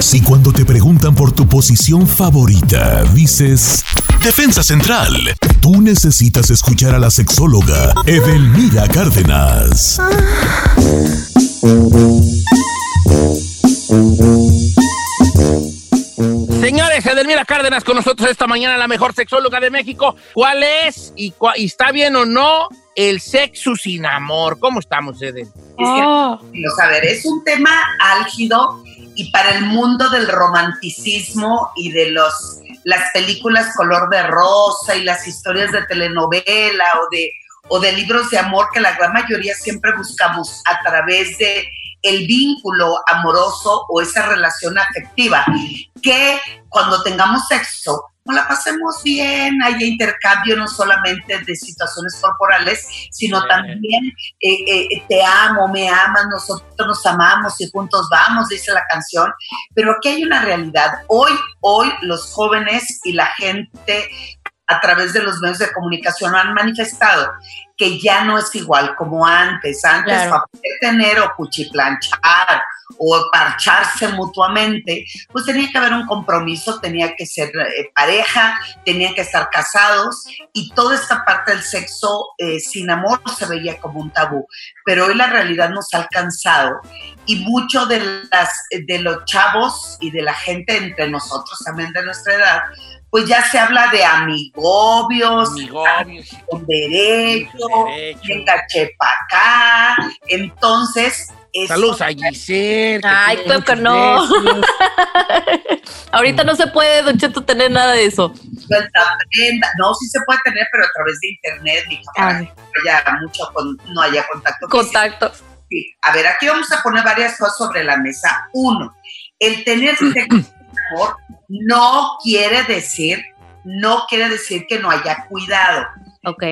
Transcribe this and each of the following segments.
Si cuando te preguntan por tu posición favorita, dices Defensa Central, tú necesitas escuchar a la sexóloga Edelmira Cárdenas. Señores, Edelmira Cárdenas con nosotros esta mañana, la mejor sexóloga de México. ¿Cuál es y, está bien o no el sexo sin amor? ¿Cómo estamos, Edel? Oh. a ver, es un tema álgido y para el mundo del romanticismo y de los las películas color de rosa y las historias de telenovela o de o de libros de amor que la gran mayoría siempre buscamos a través de el vínculo amoroso o esa relación afectiva, que cuando tengamos sexo, la pasemos bien, haya intercambio no solamente de situaciones corporales, sino también eh, eh, te amo, me amas, nosotros nos amamos y juntos vamos, dice la canción, pero aquí hay una realidad. Hoy, hoy los jóvenes y la gente a través de los medios de comunicación han manifestado que ya no es igual como antes. Antes, para poder tener o cuchiplanchar o parcharse mutuamente, pues tenía que haber un compromiso, tenía que ser eh, pareja, tenía que estar casados y toda esta parte del sexo eh, sin amor se veía como un tabú. Pero hoy la realidad nos ha alcanzado y mucho de, las, de los chavos y de la gente entre nosotros también de nuestra edad, pues ya se habla de amigobios, con derecho, venga chepa acá. Entonces. Saludos a Giselle. Ay, creo que no. Ahorita no se puede, Don Cheto, tener nada de eso. No, sí se puede tener, pero a través de internet, y ya mucho no haya contacto. Contacto. Sí. A ver, aquí vamos a poner varias cosas sobre la mesa. Uno, el tener sexo amor no quiere decir, no quiere decir que no haya cuidado. Ok.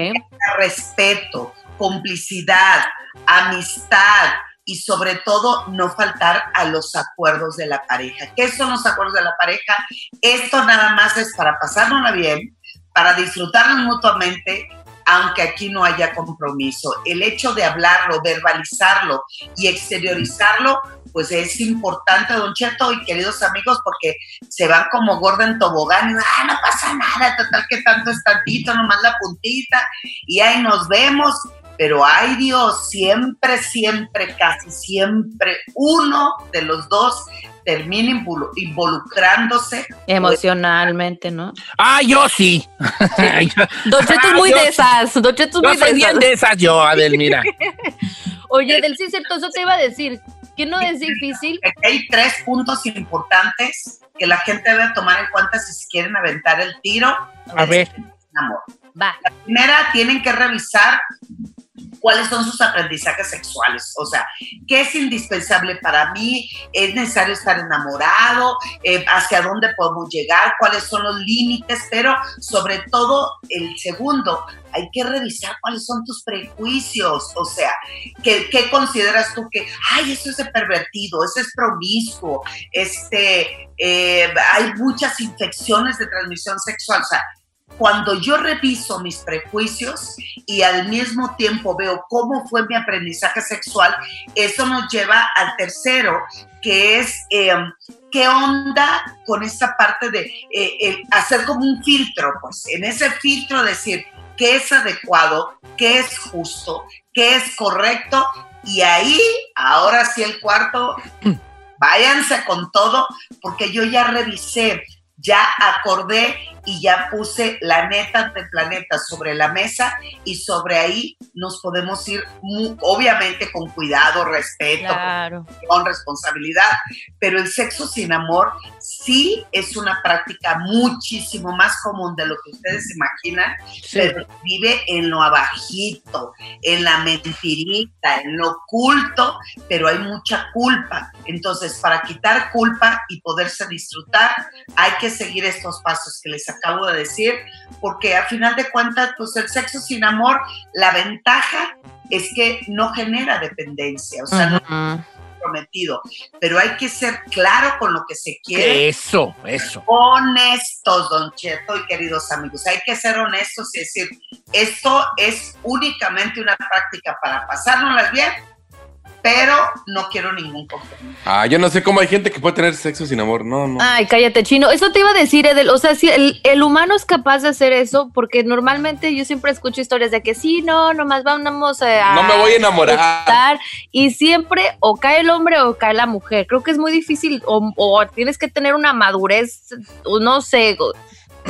Respeto, complicidad, amistad y sobre todo no faltar a los acuerdos de la pareja. ¿Qué son los acuerdos de la pareja? Esto nada más es para pasárnosla bien, para disfrutarnos mutuamente, aunque aquí no haya compromiso. El hecho de hablarlo, verbalizarlo y exteriorizarlo pues es importante, don Cheto y queridos amigos, porque se van como gorda en tobogán y ah, no pasa nada, total que tanto es tantito, nomás la puntita, y ahí nos vemos. Pero ay Dios, siempre, siempre, casi siempre, uno de los dos termina involucrándose. Emocionalmente, ¿no? Ah, yo sí. Don Cheto es muy de esas. Don Cheto es muy de esas. de esas yo, Adel, mira. Oye, del sí, cierto, eso te iba a decir que no es difícil. Hay tres puntos importantes que la gente debe tomar en cuenta si quieren aventar el tiro. A ver. Amor. Va. La primera, tienen que revisar cuáles son sus aprendizajes sexuales, o sea, qué es indispensable para mí, es necesario estar enamorado, eh, hacia dónde podemos llegar, cuáles son los límites, pero sobre todo el segundo, hay que revisar cuáles son tus prejuicios, o sea, ¿qué, consideras tú que, ay, eso es pervertido, eso es promiscuo, este, eh, hay muchas infecciones de transmisión sexual, o sea, cuando yo reviso mis prejuicios y al mismo tiempo veo cómo fue mi aprendizaje sexual, eso nos lleva al tercero, que es em, qué onda con esta parte de eh, hacer como un filtro, pues en ese filtro decir qué es adecuado, qué es justo, qué es correcto, y ahí, ahora sí el cuarto, váyanse con todo, porque yo ya revisé, ya acordé y ya puse la neta del planeta sobre la mesa y sobre ahí nos podemos ir obviamente con cuidado, respeto, con, responsabilidad, pero el sexo sin amor sí es una práctica muchísimo más común de lo que ustedes imaginan, pero vive en lo abajito, en la mentirita, en lo oculto, pero hay mucha culpa. Entonces, para quitar culpa y poderse disfrutar, hay que seguir estos pasos que les acabo de decir, porque a final de cuentas, pues el sexo sin amor, la ventaja es que no genera dependencia, o sea, no prometido, pero hay que ser claro con lo que se quiere. Eso, eso. Honestos, don Cheto y queridos amigos, hay que ser honestos y decir, esto es únicamente una práctica para pasárnoslas bien pero no quiero ningún compromiso. Ah, yo no sé cómo hay gente que puede tener sexo sin amor. No, no. Ay, cállate, chino. Eso te iba a decir, Edel. O sea, si el, el humano es capaz de hacer eso, porque normalmente yo siempre escucho historias de que sí, no, nomás vamos a. No me voy a enamorar. y siempre o cae el hombre o cae la mujer. Creo que es muy difícil, o, o tienes que tener una madurez, no sé,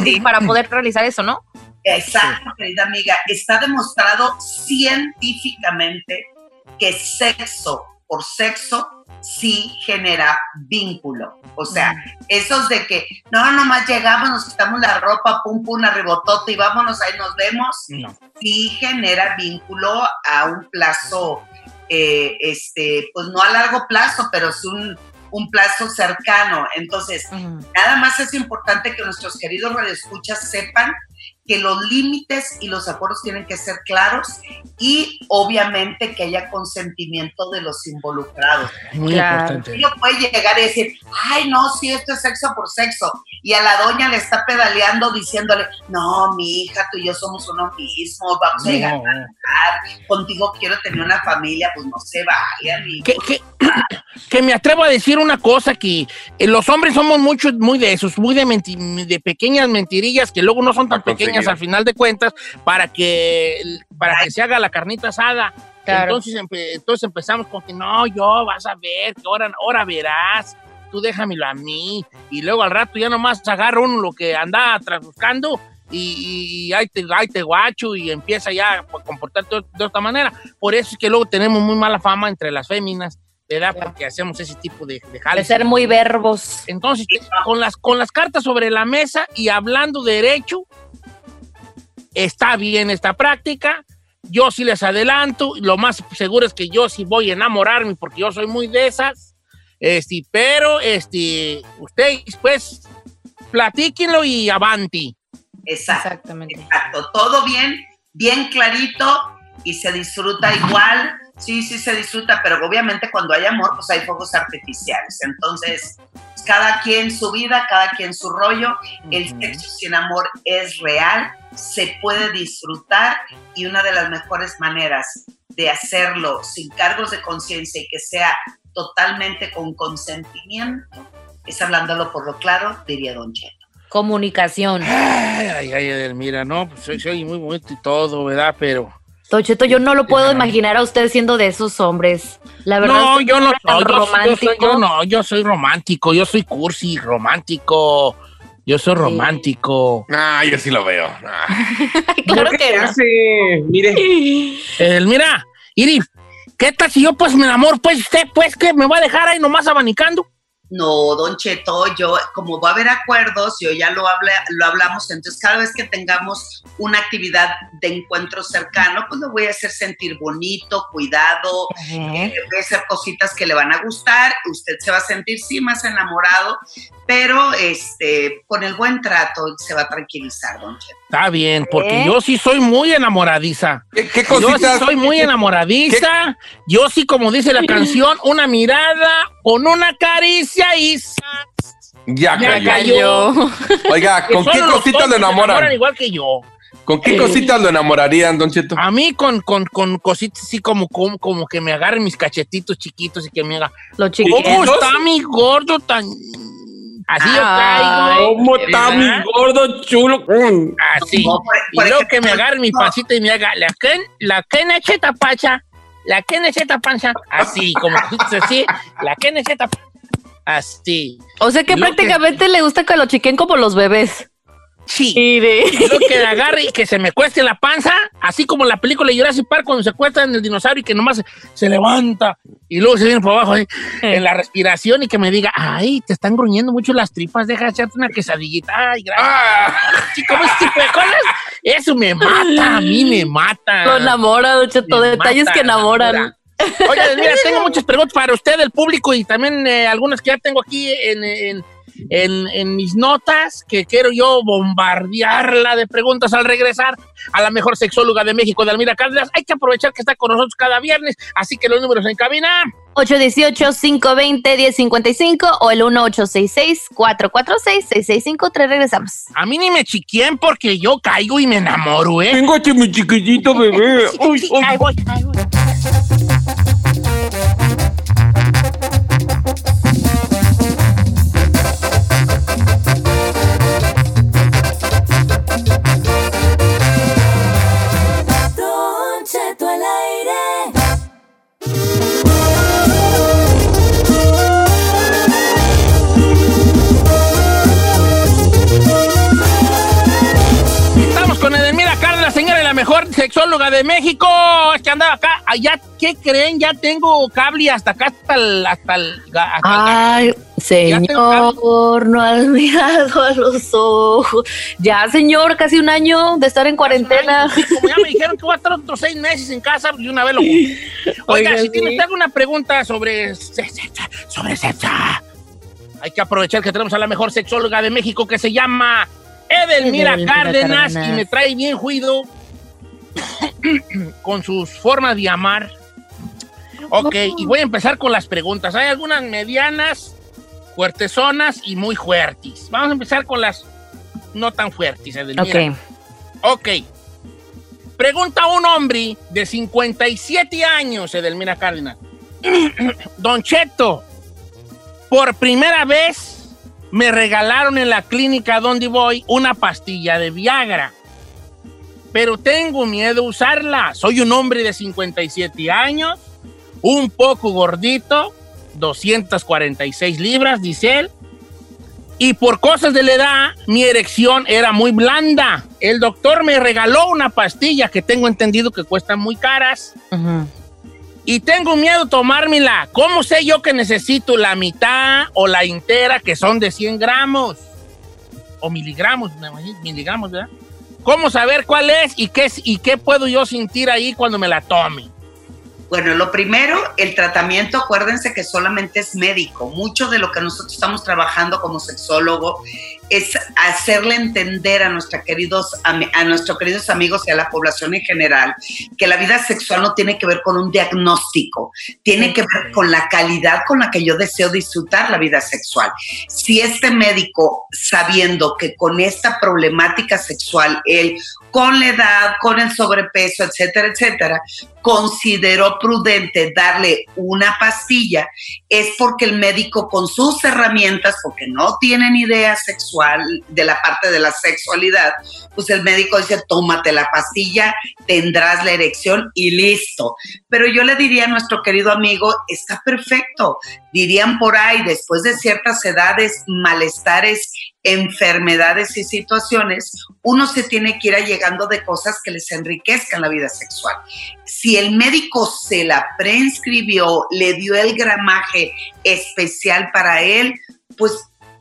Sí. para poder realizar eso, ¿no? Exacto, querida amiga. Está demostrado científicamente que sexo por sexo sí genera vínculo. O sea, esos de que no, nomás llegamos, nos quitamos la ropa, pum, pum, arribotote y vámonos, ahí nos vemos, No. sí genera vínculo a un plazo, eh, este, pues no a largo plazo, pero es un, un plazo cercano. Entonces, Nada más es importante que nuestros queridos radioescuchas sepan que los límites y los acuerdos tienen que ser claros y obviamente que haya consentimiento de los involucrados. Muy Claro. importante. Uno puede llegar y decir, ay, no, sí, esto es sexo por sexo. Y a la doña le está pedaleando diciéndole, no, mi hija, tú y yo somos uno mismo, vamos a llegar, No. contigo quiero tener una familia, pues no se vayan. y- que, que, que me atrevo a decir una cosa, que eh, los hombres somos muchos, muy de esos, muy de, menti- de pequeñas mentirillas que luego no son tan conseguir. Pequeñas al final de cuentas para que, para que se haga la carnita asada. Claro. Entonces, empe- entonces empezamos con que no, yo vas a ver, que ahora, ahora verás, tú déjamelo a mí. Y luego al rato ya nomás agarra uno lo que anda atrás buscando y, y ahí, te, ahí te guacho y empieza ya a comportarte de, otra manera. Por eso es que luego tenemos muy mala fama entre las féminas, ¿verdad? Claro. Porque hacemos ese tipo de, de De ser muy verbos. Entonces, con las, con las cartas sobre la mesa y hablando derecho, está bien esta práctica. Yo sí les adelanto, lo más seguro es que yo sí voy a enamorarme porque yo soy muy de esas. Este, pero este, ustedes pues platíquenlo y avanti. Exacto. Exactamente. Exacto, todo bien, bien clarito y se disfruta igual. Sí, sí se disfruta, pero obviamente cuando hay amor, pues hay fuegos artificiales. Entonces, cada quien su vida, cada quien su rollo. El sexo sin amor es real, se puede disfrutar y una de las mejores maneras de hacerlo sin cargos de conciencia y que sea totalmente con consentimiento es hablándolo por lo claro, diría Don Cheto. Comunicación. Ay, ay, ay, Edelmira, no, pues soy, soy muy bonito y todo, ¿verdad? Pero. Tocheto, yo no lo puedo imaginar a usted siendo de esos hombres. La verdad No, es que yo no soy, yo, yo soy- romántico. yo no, yo soy romántico, yo soy cursi, romántico. Yo soy romántico. Ah, yo sí lo veo. Ah. claro que no. hace? Mire, Edelmira, Iri, ¿qué tal si yo pues me enamoro? Pues usted, pues, que me va a dejar ahí nomás abanicando. No, don Cheto, yo, como va a haber acuerdos, yo ya lo, habla, lo hablamos, entonces cada vez que tengamos una actividad de encuentro cercano, pues lo voy a hacer sentir bonito, cuidado, eh, voy a hacer cositas que le van a gustar, usted se va a sentir sí más enamorado, pero este, con el buen trato se va a tranquilizar, don Cheto. Está bien, porque ¿Eh? yo sí soy muy enamoradiza. ¿Qué, qué Yo sí soy muy enamoradiza. Yo sí, como dice la canción, una mirada con una caricia y. Ya Ya cayó. cayó. Oiga, ¿con qué cositas lo enamoran? igual que yo. ¿Con qué cositas lo enamorarían, Don Cheto? A mí con, con, con cositas así como, como, como que me agarren mis cachetitos chiquitos y que me haga, Lo ¿cómo está mi gordo tan...? Así yo caigo. ¿cómo está mi gordo chulo? Mm. Así. No, por- Y luego que me agarre mi pancita y me haga la que la que necheta pacha, la que necheta pancha, así, como así, la que necheta pancha, así. O sea que- prácticamente le gusta que lo chiquen como los bebés. Sí. Y luego que la agarre y que se me cueste la panza, así como la película de Jurassic Park cuando se cuesta en el dinosaurio y que nomás se, levanta y luego se viene por abajo ahí, en la respiración y que me diga, ay, te están gruñendo mucho las tripas, deja de echarte una quesadillita, ay, gracias. Ah, Sí, como ese tipo de cosas, eso me mata, a mí me mata. Lo enamora, Don Cheto. Me Detalles mata que enamoran. locura. Oye, mira, tengo muchas preguntas para usted, el público, y también eh, algunas que ya tengo aquí en, en- en- en mis notas, que quiero yo bombardearla de preguntas al regresar a la mejor sexóloga de México, de Almira Cárdenas. Hay que aprovechar que está con nosotros cada viernes, así que los números en cabina. 818-520-1055 o el 1866-446-6653. Regresamos. A mí ni me chiquien porque yo caigo y me enamoro, ¿eh? Vengo mi chiquitito bebé. Uy, uy. Ahí voy, voy. Mejor sexóloga de México. Es que andaba acá. Allá, ¿qué creen? Ya tengo cable hasta acá, hasta el. Hasta el, hasta el- Ay, señor, no has mirado a los ojos. Ya, señor, casi un año de estar en cuarentena. Sí, como ya me dijeron que voy a estar otros seis meses en casa, pues de una vez lo Oiga, Oiga, si sí. tienes alguna pregunta sobre sobre sexo, hay que aprovechar que tenemos a la mejor sexóloga de México que se llama Edelmira Edelmira Cárdenas, Cárdenas. y me trae bien juido con sus formas de amar. Ok, y voy a empezar con las preguntas. Hay algunas medianas, fuertezonas y muy fuertes. Vamos a empezar con las no tan fuertes, Edelmira. Ok. Ok. Pregunta un hombre de 57 años, Edelmira Cárdenas. Don Cheto, por primera vez me regalaron en la clínica donde voy una pastilla de Viagra. Pero tengo miedo a usarla. Soy un hombre de 57 años, un poco gordito, 246 libras, dice él. Y por cosas de la edad, mi erección era muy blanda. El doctor me regaló una pastilla que tengo entendido que cuestan muy caras. Y tengo miedo a tomármela. ¿Cómo sé yo que necesito la mitad o la entera que son de 100 gramos? O miligramos, me imagino, miligramos, ¿verdad? ¿Cómo saber cuál es y qué, y qué puedo yo sentir ahí cuando me la tome? Bueno, lo primero, el tratamiento, acuérdense que solamente es médico. Mucho de lo que nosotros estamos trabajando como sexólogo es hacerle entender a, nuestra queridos, a nuestros queridos amigos y a la población en general que la vida sexual no tiene que ver con un diagnóstico, tiene que ver con la calidad con la que yo deseo disfrutar la vida sexual. Si este médico, sabiendo que con esta problemática sexual, él, con la edad, con el sobrepeso, etcétera, etcétera, consideró prudente darle una pastilla, es porque el médico con sus herramientas, porque no tienen idea sexual de la parte de la sexualidad, pues el médico dice, tómate la pastilla, tendrás la erección y listo. Pero yo le diría a nuestro querido amigo, está perfecto. Dirían por ahí, después de ciertas edades, malestares, enfermedades y situaciones, uno se tiene que ir allegando de cosas que les enriquezcan la vida sexual. Si el médico se la prescribió, le dio el gramaje especial para él, pues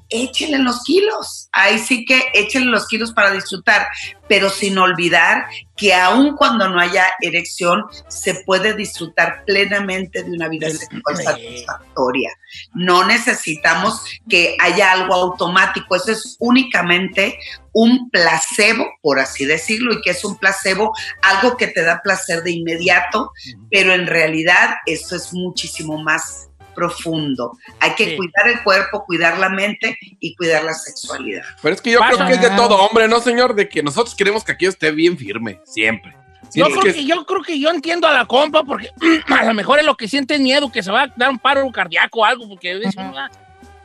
échenle los kilos. Ahí sí que échenle los kilos para disfrutar, pero sin olvidar que aun cuando no haya erección, se puede disfrutar plenamente de una vida sexual satisfactoria. No necesitamos que haya algo automático, eso es únicamente un placebo, por así decirlo, y que es un placebo, algo que te da placer de inmediato, pero en realidad esto es muchísimo más profundo. Hay que Sí. cuidar el cuerpo, cuidar la mente y cuidar la sexualidad. Pero es que yo Pasa. creo que es de todo hombre, ¿no, señor? De que nosotros queremos que aquí esté bien firme, siempre. Yo creo, que- que, yo creo que yo entiendo a la compa porque a lo mejor es lo que siente miedo, que se va a dar un paro cardíaco o algo, porque dice, Ujú. "Ah,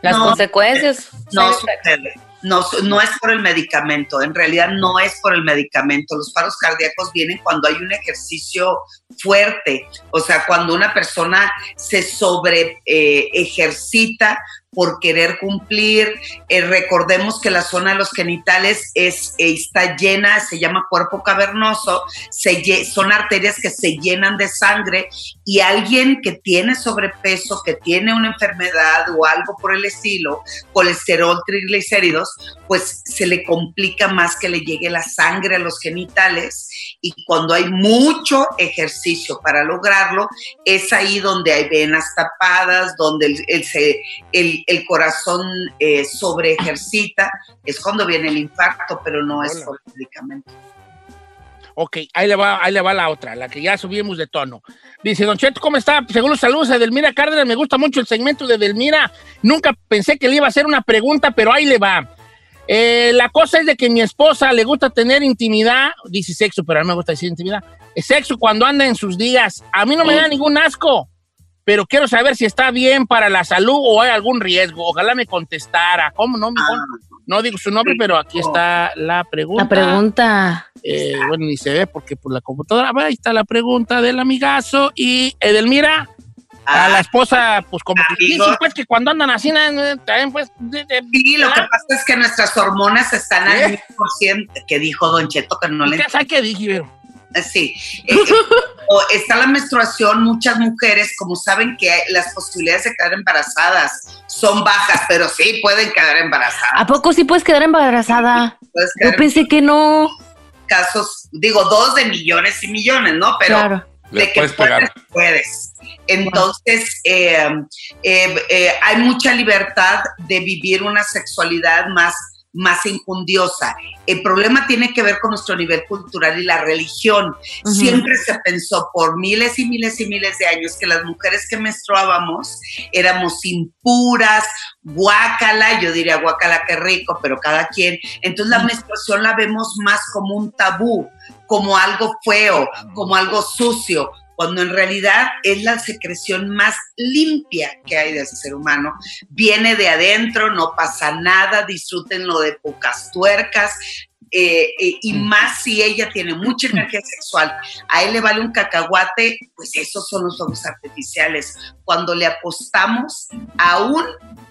Las No. consecuencias. No sucede. No, no es por el medicamento, en realidad no es por el medicamento. Los paros cardíacos vienen cuando hay un ejercicio fuerte, o sea, cuando una persona se sobre eh, ejercita por querer cumplir. Eh, recordemos que la zona de los genitales es, eh, está llena, se llama cuerpo cavernoso, se son arterias que se llenan de sangre y alguien que tiene sobrepeso, que tiene una enfermedad o algo por el estilo, colesterol, triglicéridos, pues se le complica más que le llegue la sangre a los genitales y cuando hay mucho ejercicio para lograrlo, es ahí donde hay venas tapadas, donde el, el, se- el- el corazón eh, sobre ejercita, es cuando viene el infarto, pero no es Hola. por el medicamento. Ok, ahí le, va, ahí le va la otra, la que ya subimos de tono. Dice, Don Cheto, ¿cómo está? Según los saludos a Edelmira Cárdenas, me gusta mucho el segmento de Edelmira. Nunca pensé que le iba a hacer una pregunta, pero ahí le va. Eh, la cosa es de que mi esposa le gusta tener intimidad, dice sexo, pero a mí me gusta decir intimidad. Es sexo cuando anda en sus días. A mí no me da ningún asco, pero quiero saber si está bien para la salud o hay algún riesgo. Ojalá me contestara. ¿Cómo no? mi Ah, No digo su nombre, pero aquí está la pregunta. La pregunta. Eh, bueno, ni se ve porque por la computadora. Ah, Ahí está la pregunta del amigazo. Y Edelmira, a la ah, esposa, pues como que dicen, pues que cuando andan así, eh, también pues... de- de- sí, lo que pasa es que nuestras hormonas están ¿Eh? al 100%, que dijo Don Cheto que no le ¿Qué, ¿Sabes qué dije? Vero? Sí. Eh, o está la menstruación, muchas mujeres, como saben que las posibilidades de quedar embarazadas son bajas, pero sí pueden quedar embarazadas. ¿A poco sí puedes quedar embarazada? Puedes Yo quedar pensé que no. casos, digo, dos de millones y millones, ¿no? Pero Claro. De que puedes puedes. Entonces, eh, eh, eh, hay mucha libertad de vivir una sexualidad más, más injundiosa. El problema tiene que ver con nuestro nivel cultural y la religión. Siempre se pensó por miles y miles y miles de años que las mujeres que menstruábamos éramos impuras, guácala, yo diría guácala qué rico, pero cada quien. Entonces la menstruación la vemos más como un tabú, como algo feo, como algo sucio, cuando en realidad es la secreción más limpia que hay del ser humano. Viene de adentro, no pasa nada, disfrútenlo de pocas tuercas. eh, eh, y más si ella tiene mucha energía sexual, a él le vale un cacahuate, pues esos son los ojos artificiales. Cuando le apostamos aún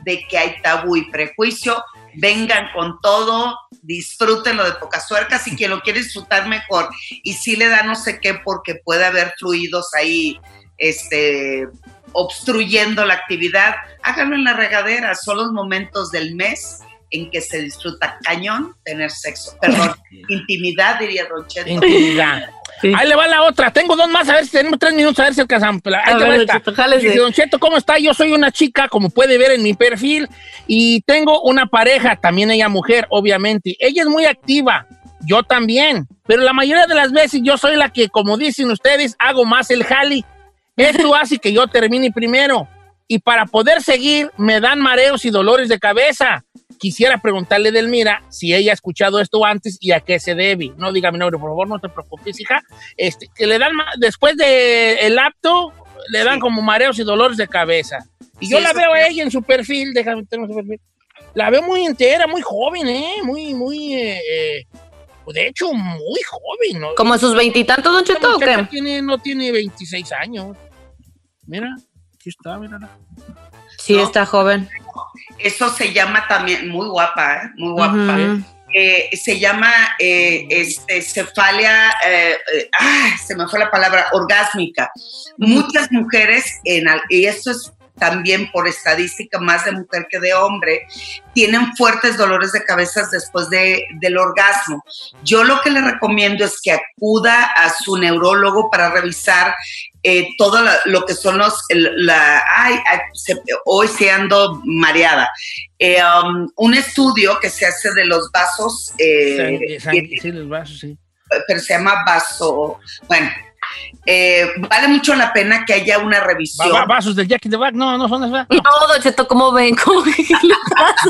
de que hay tabú y prejuicio, vengan con todo, disfrútenlo de pocas tuercas y quien lo quiere disfrutar mejor. Y si le da no sé qué porque puede haber fluidos ahí, este obstruyendo la actividad, háganlo en la regadera, son los momentos del mes en que se disfruta cañón tener sexo, perdón, intimidad diría Don Cheto. Intimidad. Sí. Ahí le va la otra. Tengo dos más, a ver si tenemos tres minutos, a ver si alcanzamos. Ahí te va esta. Dice, Don Cheto, ¿cómo está? Yo soy una chica, como puede ver en mi perfil, y tengo una pareja, también ella mujer, obviamente. Ella es muy activa, yo también, pero la mayoría de las veces yo soy la que, como dicen ustedes, hago más el jali. Esto hace que yo termine primero. Y para poder seguir, me dan mareos y dolores de cabeza. Quisiera preguntarle a Delmira si ella ha escuchado esto antes y a qué se debe. No diga mi nombre, por favor, no te preocupes, hija. Este, que le dan, después del el apto, le dan Sí. como mareos y dolores de cabeza. Y Sí, yo la veo a ella en su perfil, déjame tener su perfil. La veo muy entera, muy joven, ¿eh? Muy, muy, eh, eh, de hecho, muy joven, ¿no? ¿Como sus veintitantos, Don Cheto, o qué? tiene, no tiene 26 años. Mira, aquí está, mira. Sí, ¿No? está joven. Eso se llama también, muy guapa, ¿eh? muy guapa. Eh, se llama eh, este, cefalia, eh, eh, ay, se me fue la palabra, orgásmica. Muchas mujeres, en, y esto es también por estadística más de mujer que de hombre, tienen fuertes dolores de cabeza después de, del orgasmo. Yo lo que le recomiendo es que acuda a su neurólogo para revisar eh, todo la- lo que son los, el- la, ay, ay, se- hoy se ando mareada. Eh, um, un estudio que se hace de los vasos, eh, sí, los vasos, sí. pero se llama vaso, bueno, eh, vale mucho la pena que haya una revisión. va- vasos del Jack in the Back, no, no son esas. No, Don Cheto, ¿cómo ven? ¿Cómo ven? El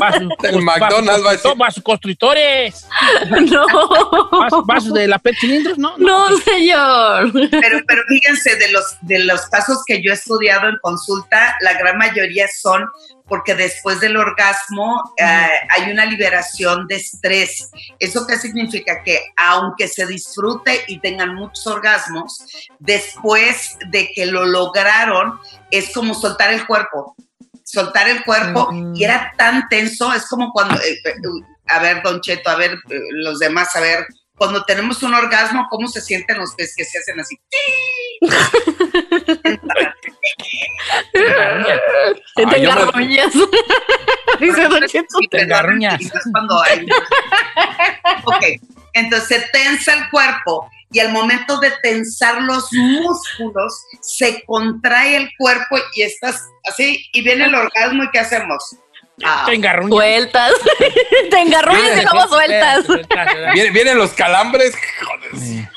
Vasos, vasos McDonald's va a decir. constructores, Vasos constructores. No. Vasos, vasos de la PET cilindros, ¿no? No, señor. Pero, pero fíjense, de los, de los casos que yo he estudiado en consulta, la gran mayoría son porque después del orgasmo eh, hay una liberación de estrés. ¿Eso qué significa? Que aunque se disfrute y tengan muchos orgasmos, después de que lo lograron, es como soltar el cuerpo. Soltar el cuerpo y era tan tenso, es como cuando, eh, eh, a ver, Don Cheto, a ver, eh, los demás, a ver, cuando tenemos un orgasmo, ¿cómo se sienten los pies que se hacen así? Te me- engarroñas. Dice Don Cheto. Te engarruñas. cuando hay- ok, entonces se tensa el cuerpo y al momento de tensar los músculos, se contrae el cuerpo y estás así, y viene el orgasmo y ¿qué hacemos? Ah, Te engarruñas. Sueltas. Te engarruñas y sueltas. Vienen, vienen los calambres. Joder.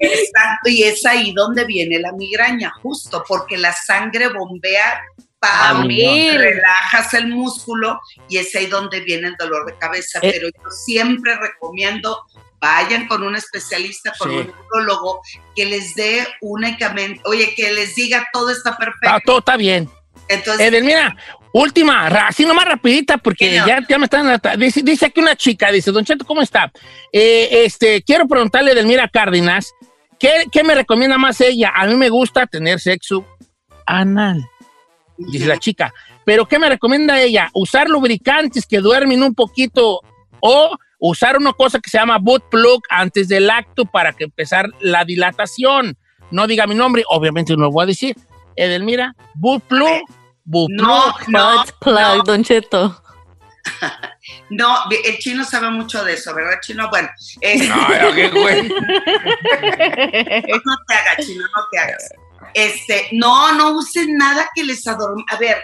exacto, y es ahí donde viene la migraña, justo porque la sangre bombea Ah, para mil. relajas el músculo y es ahí donde viene el dolor de cabeza. Eh. Pero yo siempre recomiendo vayan con un especialista, con Sí. un neurólogo que les dé únicamente, oye, que les diga todo está Ah, perfecto. todo está bien. Entonces, Edelmira, última, así nomás rapidita, porque ya, ya me están... Dice, dice aquí una chica, dice, Don Cheto, ¿cómo está? Eh, este, quiero preguntarle a Edelmira Cárdenas, ¿qué, ¿qué me recomienda más ella? A mí me gusta tener sexo anal, dice la chica. Pero ¿qué me recomienda ella? ¿Usar lubricantes que duermen un poquito o usar una cosa que se llama boot plug antes del acto para que empezar la dilatación. No diga mi nombre, obviamente no lo voy a decir. Edelmira, boot plug, No, no, plug, no. Don Cheto. No, el chino sabe mucho de eso, ¿verdad, chino? Bueno, este, Ay, qué güey. no te hagas, chino, no te hagas. Este, no, no usen nada que les adorme. A ver,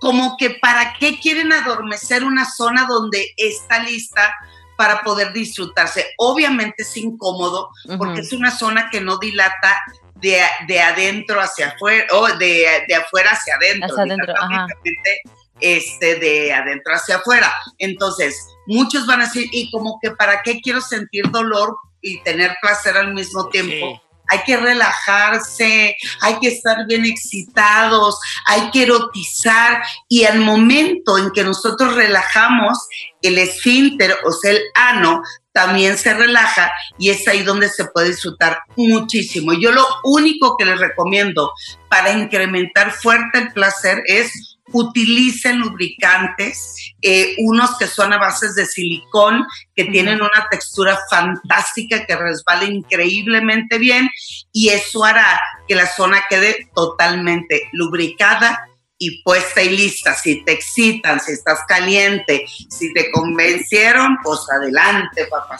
como que para qué quieren adormecer una zona donde está lista para poder disfrutarse. Obviamente es incómodo porque es una zona que no dilata de, de adentro hacia afuera o de, de afuera hacia adentro. Hacia adentro, dilata ajá. únicamente, este, de adentro hacia afuera. Entonces, muchos van a decir, y como que para qué quiero sentir dolor y tener placer al mismo tiempo. Sí. Hay que relajarse, hay que estar bien excitados, hay que erotizar y al momento en que nosotros relajamos, el esfínter, o sea, el ano, también se relaja y es ahí donde se puede disfrutar muchísimo. Yo lo único que les recomiendo para incrementar fuerte el placer es utilicen lubricantes, eh, unos que son a bases de silicón, que tienen una textura fantástica, que resbala increíblemente bien y eso hará que la zona quede totalmente lubricada y puesta y lista. Si te excitan, si estás caliente, si te convencieron, pues adelante, papá.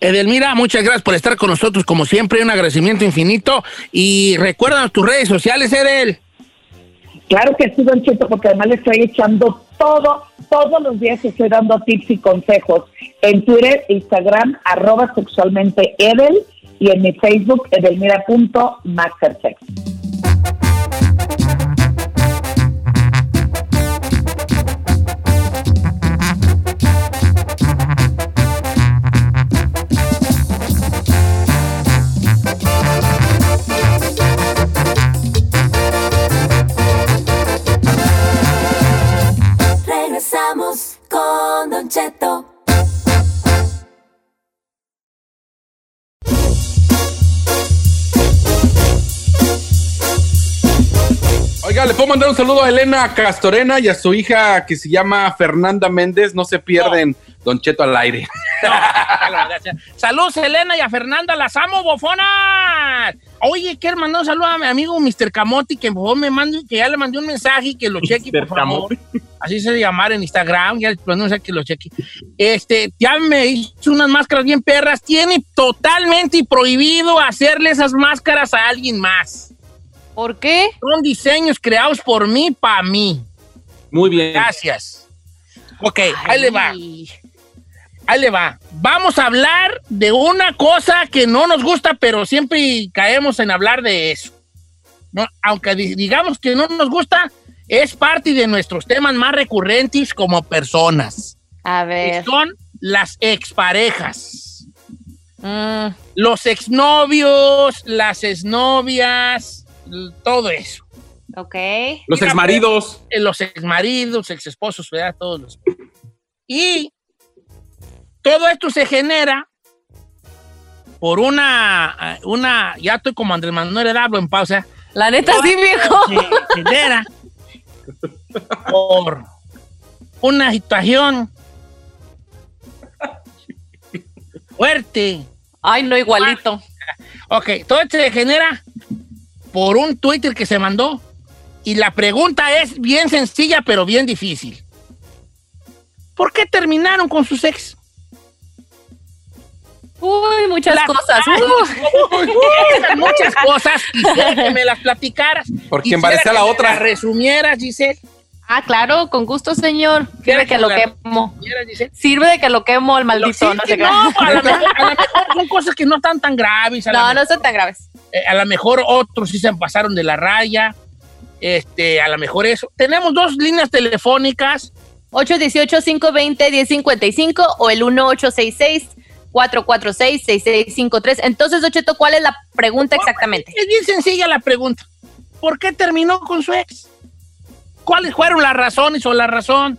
Edelmira, muchas gracias por estar con nosotros, como siempre, un agradecimiento infinito. Y recuerda tus redes sociales, Edel. Claro que sí, Don Cheto, porque además le estoy echando todo, todos los días estoy dando tips y consejos en Twitter, Instagram, arroba sexualmente Edel y en mi Facebook, edelmira.mastersex. le puedo mandar un saludo a Elena Castorena y a su hija que se llama Fernanda Méndez. No se pierden Don Cheto al aire. Saludos, Elena y a Fernanda, las amo, bofonas. Oye, quiero mandar un saludo a mi amigo Mr. Camote, que por favor me mande, que ya le mandé un mensaje y que lo cheque, por Mr. favor. Así se llamar en Instagram, ya le mandé un mensaje que lo cheque. Este, ya me hizo unas máscaras bien perras. Tiene totalmente prohibido hacerle esas máscaras a alguien más. ¿Por qué? Son diseños creados por mí, para mí. Muy bien. Gracias. Ok, ahí le va. Ahí le va. Vamos a hablar de una cosa que no nos gusta, pero siempre caemos en hablar de eso. No, aunque di- digamos que no nos gusta, es parte de nuestros temas más recurrentes como personas. A que ver. son las exparejas. Mm, Los exnovios, las exnovias, todo eso. ok. Los exmaridos. eh, los exmaridos, exesposos, ¿verdad? Todos los. Y todo esto se genera por una, eh, una, ya estoy como Andrés Manuel hablo en pausa, La neta sí, viejo. se genera por una situación fuerte. Ay, no, igualito. Ok, todo esto se genera por un Twitter que se mandó y la pregunta es bien sencilla pero bien difícil. ¿Por qué terminaron con sus ex? Uy, muchas Las- cosas. Uh. esas muchas cosas. Quisiera que me las platicaras. Porque Quisiera embaracé a la que otra. las resumieras, Giselle. Ah, claro, con gusto, señor. ¿Quiere Sirve que lo la- quemo. Sirve de que lo quemo el Sí, maldito. No, sí, sé qué. no, a lo, mejor, a lo mejor son cosas que no están tan graves. A lo no, no son tan graves. Eh, a lo mejor otros sí se pasaron de la raya. Este, a lo mejor eso. Tenemos dos líneas telefónicas. 818-520-1055 o el 1866-446-6653. Entonces, Docheto, ¿cuál es la pregunta exactamente? Es bien sencilla la pregunta. ¿Por qué terminó con su ex? ¿Cuáles fueron las razones o la razón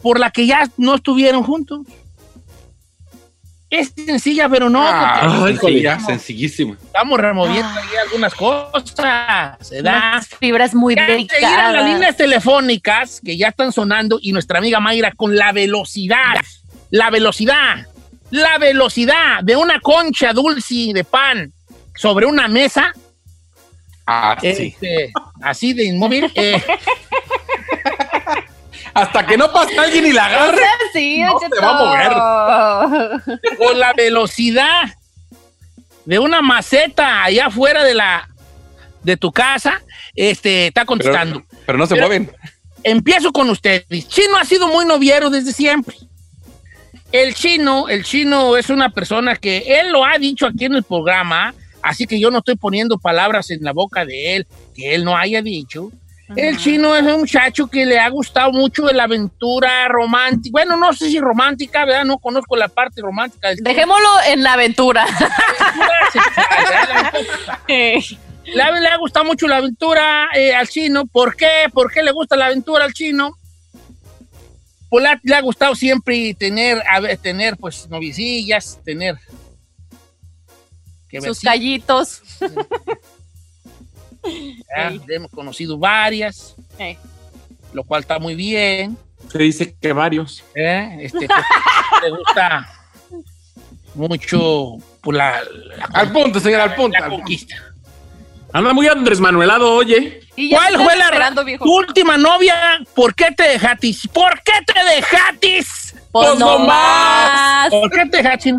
por la que ya no estuvieron juntos? Es sencilla, pero no. Ah, porque sencilla, estamos- sencillísima. Estamos removiendo ahí algunas cosas. Se da. Unas fibras muy Ya enseguida las delicadas. líneas telefónicas que ya están sonando y nuestra amiga Mayra con la velocidad. La velocidad. La velocidad de una concha dulce de pan sobre una mesa, Ah, sí. este, así de inmóvil, eh, Hasta que no pase alguien y la agarre. Sí, No se va a Cheto. o la velocidad de una maceta allá afuera de la de tu casa, este, está Pero, contestando. pero no se Pero- mueven. Empiezo con ustedes. Chino ha sido muy noviero desde siempre. El chino, el chino es una persona que él lo ha dicho aquí en el programa, así que yo no estoy poniendo palabras en la boca de él que él no haya dicho. El chino es un muchacho que le ha gustado mucho la aventura romántica. Bueno, no sé si romántica, ¿verdad? No conozco la parte romántica del chino. Dejémoslo en la aventura. Aventura le, ha- gustado mucho la aventura eh, al chino. ¿Por qué? ¿Por qué le gusta la aventura al chino? Pues le ha, le ha gustado siempre tener, a ver, tener pues novicillas, tener... Sus callitos. Ya, hemos conocido varias, Eh. lo cual está muy bien. Se dice que varios. ¿eh? Este, pues, le gusta mucho pues, la, la- Al punto, señor, al punto. la conquista. Anda muy Andrés Manuelado, oye. ¿Cuál fue la esperando, viejo? tu última novia? ¿Por qué te dejatis? ¿Por qué te dejatis? Pues Pues no no más. ¿Por qué te dejatis?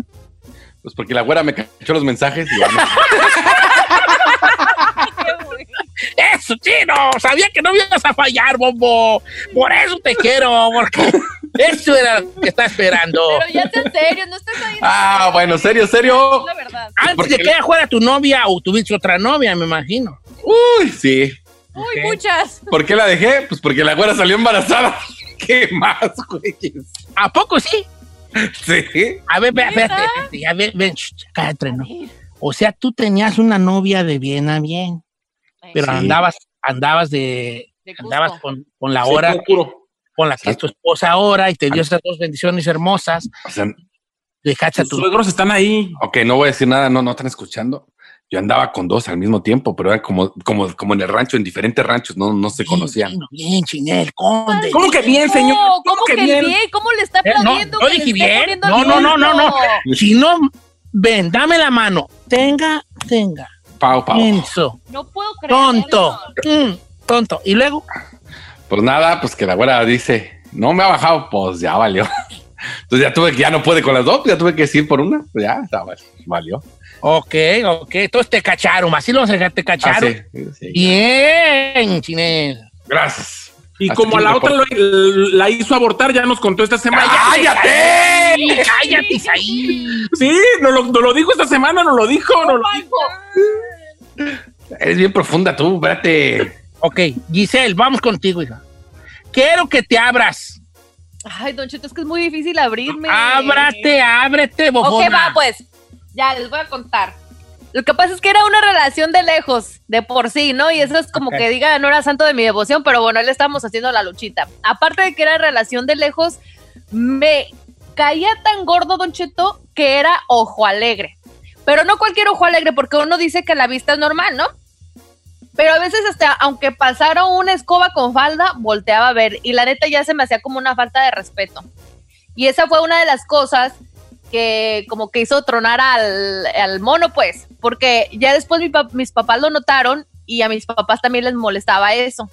Pues porque la güera me cachó los mensajes y ya no. Chino. Sabía que no ibas a fallar, bombo. Por eso te quiero, porque eso era lo que estaba esperando. Pero ya sé en serio, no estés ahí. Ah, bueno, serio, serio. La verdad. Antes porque- de que ella fuera tu novia o tuviste otra novia, me imagino. Uy, sí. Uy, muchas. ¿Por qué la dejé? Pues porque la güera salió embarazada. ¿Qué más, güey? ¿A poco sí? Sí. A ver, espérate, a ver, ven, cállate, no. O sea, tú tenías una novia de bien a bien, pero Sí. andabas, andabas de, andabas con, con la hora con la que es tu esposa ahora y te dio esas dos bendiciones hermosas. O sea, Dejaste a Sus tu suegros están ahí. ok, no voy a decir nada, no, no están escuchando. Yo andaba con dos al mismo tiempo, pero era como, como, como en el rancho, en diferentes ranchos, no, no se conocían. Bien, bien, chinel, conde. ¿Cómo que bien, señor? No, ¿cómo, que, bien? bien? ¿Cómo le está Eh, no, que dije bien. No, no, no, no, no. bien? Si no, ven, dame la mano. Tenga, tenga. Pau, pau. Menso. No puedo creerlo. Tonto. Mm, tonto. Y luego, Pues nada, pues que la güera dice, no me ha bajado, pues ya valió. Entonces ya tuve que, ya no puede con las dos, ya tuve que decir por una, pues ya, ya val- valió. ok, ok. Entonces te cacharon. Así lo te Ah, cacharon. sí, sí. Bien, chinel. Gracias. Y como a la otra lo- la hizo abortar, ya nos contó esta semana. ¡Cállate! Cállate, ahí. Sí, nos lo, nos lo dijo esta semana, nos lo dijo. nos lo dijo. Eres bien profunda tú, espérate. Ok, Giselle, vamos contigo, hija. Quiero que te abras. Ay, Don Cheto, es que es muy difícil abrirme. Ábrate, ábrete, bofona. Ok, va, pues. Ya, les voy a contar. Lo que pasa es que era una relación de lejos, de por sí, ¿no? Y eso es como que diga, no era santo de mi devoción, pero bueno, le estábamos haciendo la luchita. Aparte de que era relación de lejos, me caía tan gordo, Don Cheto, que era ojo alegre. Pero no cualquier ojo alegre, porque uno dice que la vista es normal, ¿no? Pero a veces hasta, aunque pasara una escoba con falda, volteaba a ver. Y la neta ya se me hacía como una falta de respeto. Y esa fue una de las cosas que como que hizo tronar al, al mono, pues. Porque ya después mi mis papás lo notaron y a mis papás también les molestaba eso.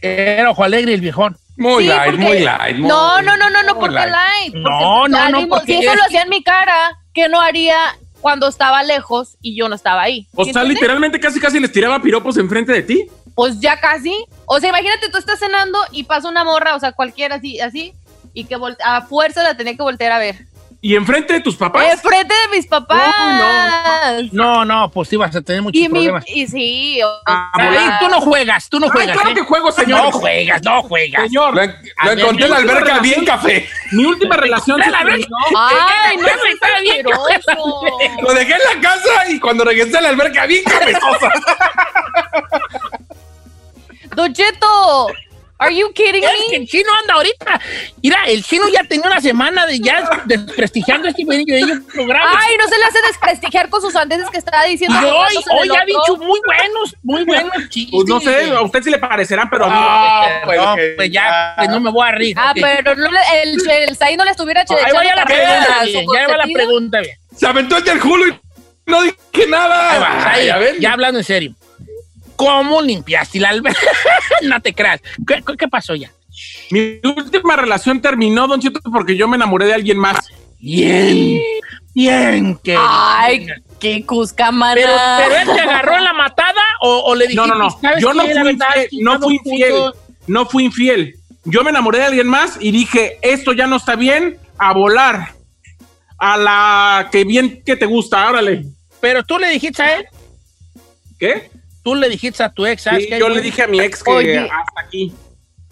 Era ojo alegre el viejón. Muy Sí, light, porque- muy light. muy- No, no, no, no, no, porque light. light. porque, No, no, no, porque Si eso es lo que- hacía en mi cara, ¿qué no haría cuando estaba lejos y yo no estaba ahí? O ¿Sí sea, entiendes? literalmente casi casi les tiraba piropos enfrente de ti. Pues ya casi. O sea, imagínate, tú estás cenando y pasa una morra, o sea, cualquiera así, así, y que a fuerza la tenía que voltear a ver. Y enfrente de tus papás. Enfrente de mis papás. No, no, pues sí vas a tener muchos Y, mi, problemas. y sí. o- Ah, o sea, Ahí tú no juegas, tú no Ay, juegas. claro ¿eh? que juego, señor. No juegas, no juegas. Señor, Lo, lo encontré en la alberca bien café. mi última relación se la ver- terminó. Ay, no está bien. Lo dejé en la casa y cuando regresé a la alberca bien cabezosa. Don Cheto, Are you kidding Es que me? el chino anda ahorita. Mira, el chino ya tenía una semana de ya desprestigiando este programa. Ay, no se le hace desprestigiar con sus andeses que estaba diciendo. y hoy, hoy ha dicho muy buenos, muy buenos chistes. Pues no sé, a usted sí le parecerán, pero a mí no. Ah, pues, no, que- pues ya, pues no me voy a reír. Ah, pero no le- el, el Saí no le estuviera Ahí echando va ya la pregunta, bien, ya va la pregunta bien. Se aventó el del Hulu y no dije nada. Ahí va, Ay, ahí, a ver. ya hablando en serio. ¿Cómo limpiaste la alberca? no te creas. ¿Qué, pasó ya? Mi última relación terminó, Don Cheto, porque yo me enamoré de alguien más. Bien, bien, que. Ay, qué cusca, mana. pero, pero él te agarró en la matada o, o le dijiste, No, no, no. ¿sabes Yo no fui verdad, infiel. No fui infiel. No fui infiel. Yo me enamoré de alguien más y dije, esto ya no está bien, a volar. A la que bien que te gusta, órale. Pero tú le dijiste a él, ¿Qué? Tú le dijiste a tu ex, ¿sabes Sí, qué? yo le dije a mi ex que Oye. hasta aquí.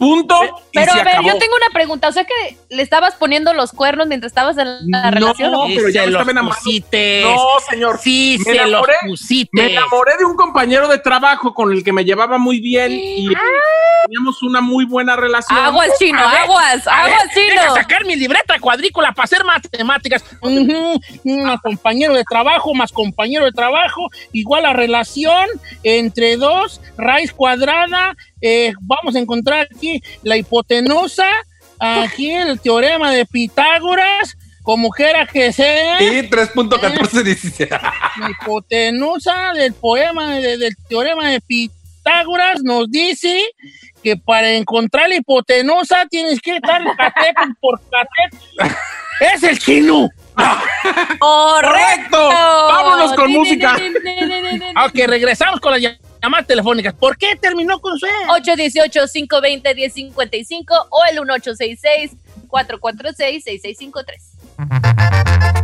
Punto. y Pero se a ver, acabó. yo tengo una pregunta. O sea que le estabas poniendo los cuernos mientras estabas en la No, relación. ¿o? Sí, pero ya los pusiste. No, señor. Sí, Me se los enamoré- pusiste. Me enamoré de un compañero de trabajo con el que me llevaba muy bien y teníamos una muy buena relación. Aguas, chino, ver, aguas, A ver, aguas, deja chino. sacar mi libreta cuadrícula para hacer matemáticas. Ujú, Más compañero de trabajo, más compañero de trabajo, igual a relación entre dos, raíz cuadrada. Eh, vamos a encontrar aquí la hipotenusa, aquí el teorema de Pitágoras, como quiera que sea. Y 3.14 dice. La hipotenusa del poema de- del teorema de Pitágoras nos dice que para encontrar la hipotenusa tienes que estar cateto por cateto. ¡Es el chino! ¡Correcto! Vámonos con música. Ok, regresamos con las llamadas telefónicas. ¿Por qué terminó con su ex? 818-520-1055 o el 1866-446-6653.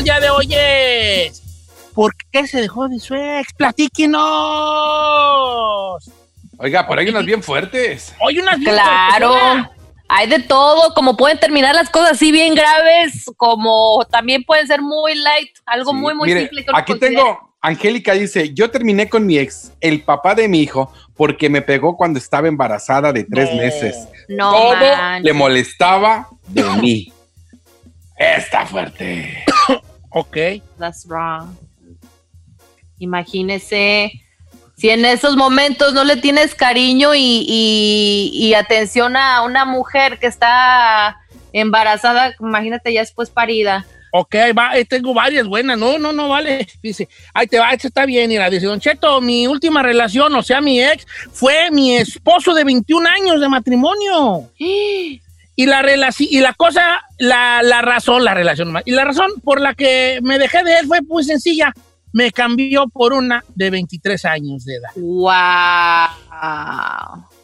Del día de hoy es: ¿Por qué se dejó de su ex? ¡Platíquenos! Oiga, por ahí hay unas bien fuertes. Hoy unas bien Claro. fuertes, Hay de todo, como pueden terminar las cosas así bien graves, como también pueden ser muy light, algo Sí, muy, muy mire, simple. Aquí tengo, Angélica dice, yo terminé con mi ex, el papá de mi hijo, porque me pegó cuando estaba embarazada de tres No. meses. No, Todo man. le molestaba de mí. Está fuerte. Ok. That's wrong. Imagínese si en esos momentos no le tienes cariño y, y- y atención a una mujer que está embarazada, imagínate ya después parida. Ok, ahí va, tengo varias buenas. No, no, no, vale. Dice, ahí te va, esta está bien. Mira, dice, Don Cheto, mi última relación, o sea, mi ex, fue mi esposo de 21 años de matrimonio. Y la, y la cosa, la, la razón, la relación, y la razón por la que me dejé de él fue muy sencilla. Me cambió por una de 23 años de edad. Wow.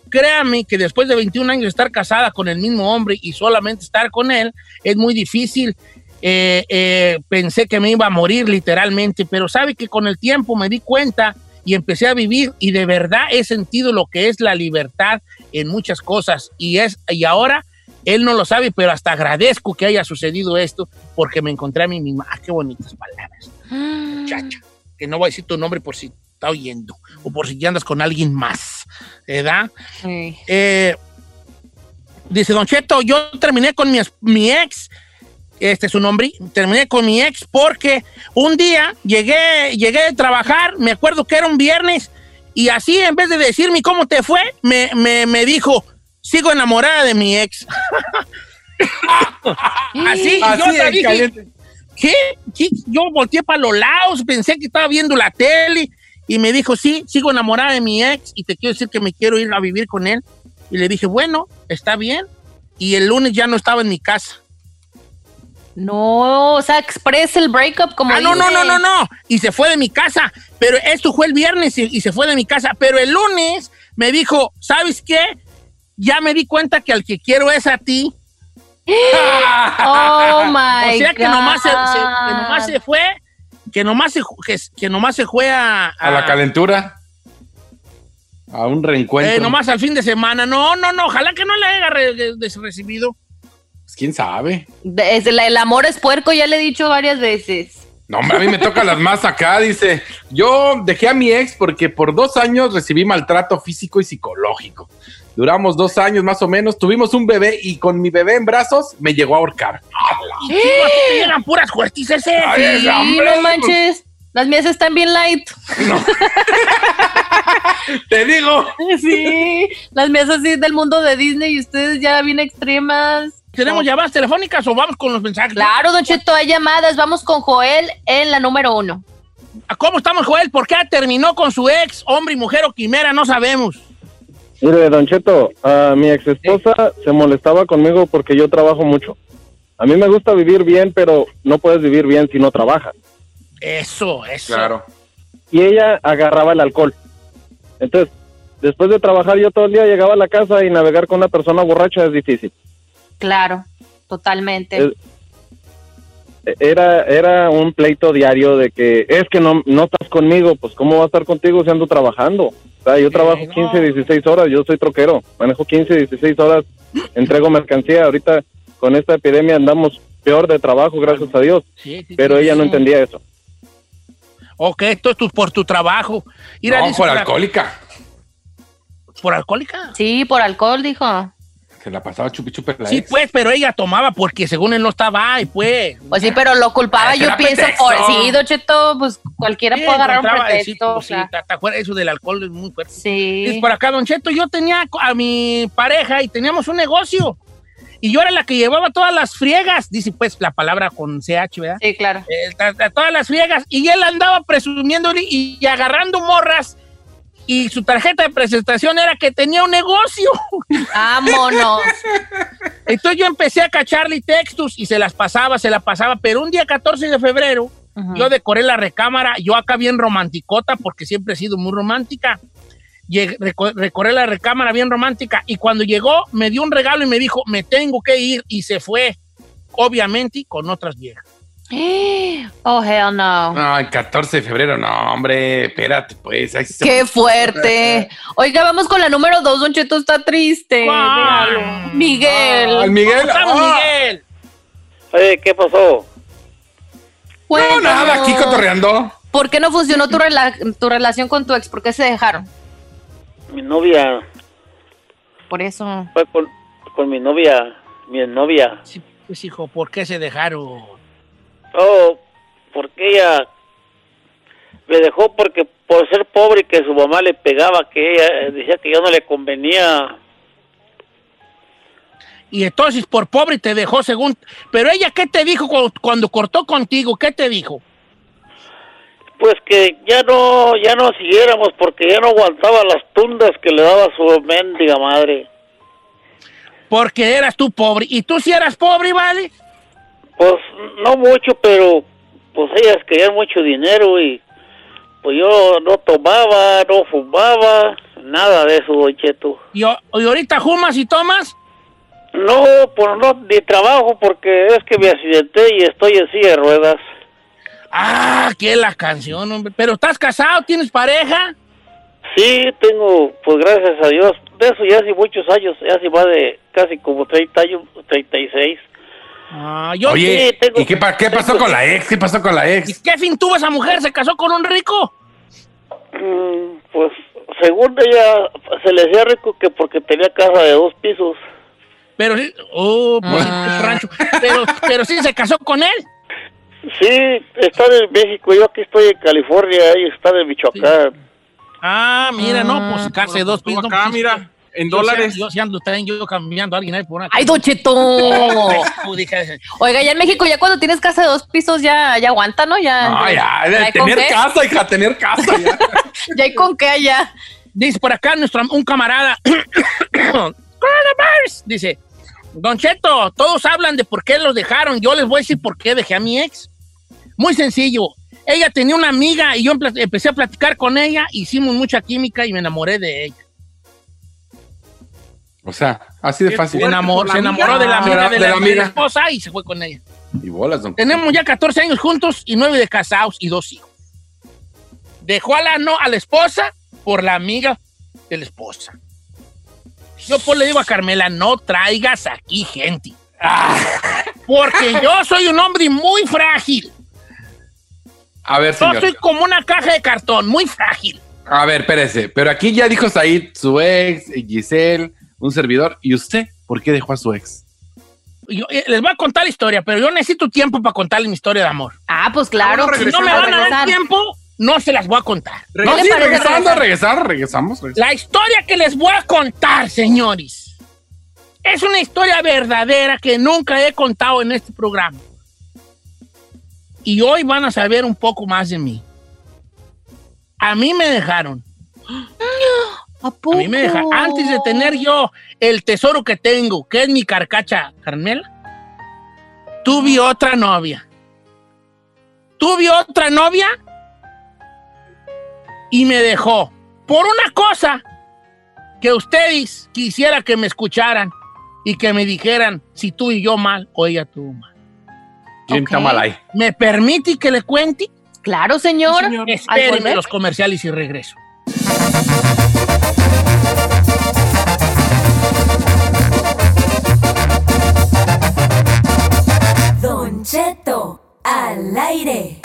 Créame que después de 21 años de estar casada con el mismo hombre y solamente estar con él, es muy difícil. Eh, eh, pensé que me iba a morir literalmente, pero sabe que con el tiempo me di cuenta y empecé a vivir y de verdad he sentido lo que es la libertad en muchas cosas y es y ahora él no lo sabe, pero hasta agradezco que haya sucedido esto porque me encontré a mí misma. Ah, qué bonitas palabras, muchacha. Que no voy a decir tu nombre por si está oyendo o por si ya andas con alguien más, ¿verdad? Sí. Eh, dice Don Cheto, yo terminé con mi ex, este es su nombre, terminé con mi ex porque un día llegué, llegué de trabajar, me acuerdo que era un viernes, y así en vez de decirme cómo te fue, me, me, me dijo, sigo enamorada de mi ex. así, yo dije, caliente. ¿qué? ¿Qué? Yo volteé para los lados, pensé que estaba viendo la tele y me dijo, sí, sigo enamorada de mi ex y te quiero decir que me quiero ir a vivir con él. Y le dije, bueno, está bien. Y el lunes ya no estaba en mi casa. No, o sea, expresa el breakup como Ah, no, no, no, no, no. Y se fue de mi casa. Pero esto fue el viernes y, y se fue de mi casa. Pero el lunes me dijo, ¿sabes qué? Ya me di cuenta que al que quiero es a ti. Oh my o sea que nomás, se, se- God. que nomás se fue, que nomás se, que, que nomás se fue a, A la calentura. A un reencuentro. eh, nomás al fin de semana. No, no, no, ojalá que no le haya re- de- de- recibido. Pues, ¿Quién sabe? Desde la- el amor es puerco, ya le he dicho varias veces. No, hombre, a mí me toca las más acá. Dice, yo dejé a mi ex porque por dos años recibí maltrato físico y psicológico. Duramos dos años más o menos, tuvimos un bebé y con mi bebé en brazos me llegó a ahorcar. Y te llegan puras fuertes ese. Ay, Sí, no manches. Las mías están bien light. Te digo. Sí, las mías así del mundo de Disney y ustedes ya bien extremas. ¿Tenemos llamadas telefónicas o vamos con los mensajes? Claro, Don Cheto, hay llamadas. Vamos con Joel en la número uno. ¿Cómo estamos, Joel? ¿Por qué terminó con su ex, hombre y mujer o quimera? No sabemos. Mire, Don Cheto, a mi ex esposa se molestaba conmigo porque yo trabajo mucho. A mí me gusta vivir bien, pero no puedes vivir bien si no trabajas. Eso, eso. Claro. Y ella agarraba el alcohol. Entonces, después de trabajar yo todo el día llegaba a la casa y navegar con una persona borracha es difícil. Claro, totalmente. Es- Era, era un pleito diario de que es que no, no estás conmigo, pues ¿cómo va a estar contigo si ando trabajando? Sea, yo trabajo no. 15, 16 horas, yo soy troquero, manejo 15, 16 horas, entrego mercancía. Ahorita con esta epidemia andamos peor de trabajo, gracias a Dios, Sí, sí, pero sí, ella no entendía eso. Ok, esto es tu- por tu trabajo. Mira, no, por alcohólica. ¿Por alcohólica? Sí, por alcohol, dijo. Se la pasaba chupi chupi la Sí, ex. pues, pero ella tomaba porque según él no estaba ahí, pues. Pues sí, pero lo culpaba, Ay, yo pienso pretexto. por. Sí, Don Cheto, pues cualquiera Sí, puede agarrar un sí, pretexto. pues, sí, está fuera, eso del alcohol es muy fuerte. Sí. Dice por acá, Don Cheto, yo tenía a mi pareja y teníamos un negocio. Y yo era la que llevaba todas las friegas. Dice, pues, la palabra con CH, ¿verdad? Sí, claro. Eh, todas las friegas. Y él andaba presumiendo y, y agarrando morras. Y su tarjeta de presentación era que tenía un negocio. Vámonos. Entonces yo empecé a cacharle textos y se las pasaba, se las pasaba. Pero un día 14 de febrero, yo decoré la recámara, yo acá bien romanticota, porque siempre he sido muy romántica. Llegué- reco- recorré la recámara bien romántica y cuando llegó me dio un regalo y me dijo, me tengo que ir y se fue, obviamente, con otras viejas. Oh, hell no. No, el 14 de febrero, no, hombre, espérate, pues. se- Qué fuerte. Oiga, vamos con la número dos. Don Cheto está triste. Dígalo. Miguel. Al Miguel. ¿Cómo estamos, ah, Miguel? Oye, ¿qué pasó? No, nada, aquí cotorreando. ¿Por qué no funcionó tu, rela- tu relación con tu ex? ¿Por qué se dejaron? Mi novia, Por eso. fue con, con mi novia, mi novia. Sí, pues hijo, ¿por qué se dejaron? Oh, porque ella me dejó porque por ser pobre y que su mamá le pegaba, que ella decía que yo no le convenía. Y entonces por pobre te dejó según... Pero ella, ¿qué te dijo cu- cuando cortó contigo? ¿Qué te dijo? Pues que ya no, ya no siguiéramos porque ya no aguantaba las tundas que le daba su mendiga madre. Porque eras tú pobre. ¿Y tú si eras pobre, vale? Pues no mucho, pero pues ellas querían mucho dinero y pues yo no tomaba, no fumaba, nada de eso, Don Cheto. ¿Y, y ahorita fumas y tomas? No, por no, ni trabajo porque es que me accidenté y estoy en silla de ruedas. Ah, qué la canción, hombre. ¿Pero estás casado? ¿Tienes pareja? Sí, tengo, pues gracias a Dios, de eso ya hace muchos años, ya hace más de casi como 30 años, 36. Ah, yo... Oye, sí, tengo- ¿y qué, pa- qué pasó tengo- con la ex? ¿Qué pasó con la ¿Y ex? qué fin tuvo esa mujer? ¿Se casó con un rico? Mm, pues según ella se le hacía rico que porque tenía casa de dos pisos. Pero sí... Oh, pues sí, Ah. rancho. Pero, pero sí se casó con él. Sí, está en México, yo aquí estoy en California, ella está en Michoacán. Ah, mira, no, pues casa de dos Tú pisos. acá, pues, mira, en yo dólares. Yo sí ando también yo cambiando a alguien ahí por una... ¡Ay, Don Cheto! Dije, Oiga, ya en México, ya cuando tienes casa de dos pisos, ya, ya aguanta, ¿no? Ya, No, ya, con tener casa, hija, tener casa. Ya. Ya hay con qué allá. Dice por acá nuestro, un camarada, coronavirus, dice, Don Cheto, todos hablan de por qué los dejaron, yo les voy a decir por qué dejé a mi ex. Muy sencillo, ella tenía una amiga y yo empecé a platicar con ella, hicimos mucha química y me enamoré de ella. O sea, Así de fácil. Se enamoró, se enamoró de la amiga de, la, de la esposa y se fue con ella. Y bolas, don. Tenemos ya 14 años juntos y 9 de casados y dos hijos. Dejó a la, no, a la esposa por la amiga de la esposa. Yo pues le digo a Carmela, no traigas aquí gente. Porque yo soy un hombre muy frágil. A ver, Yo señor. soy como una caja de cartón, muy frágil. A ver, espérese. Pero aquí ya dijo Said, su ex, Giselle, un servidor. ¿Y usted por qué dejó a su ex? Yo, eh, les voy a contar la historia, pero yo necesito tiempo para contarle mi historia de amor. Ah, pues claro. Si no me van a dar tiempo, no se las voy a contar. No, sí, regresando, regresar, regresamos. regresamos. La historia que les voy a contar, señores, es una historia verdadera que nunca he contado en este programa. Y hoy van a saber un poco más de mí. A mí me dejaron. ¿A, A mí me dejaron. Antes de tener yo el tesoro que tengo, que es mi carcacha, Carmela, tuve otra novia. Tuve otra novia y me dejó. Por una cosa que ustedes quisiera que me escucharan y que me dijeran si tú y yo mal o ella tuvo mal. ¿Quién está mal ahí? ¿Me permite que le cuente? Claro, señor. Al Espérenme volver. los comerciales y regreso. Cheto, al aire.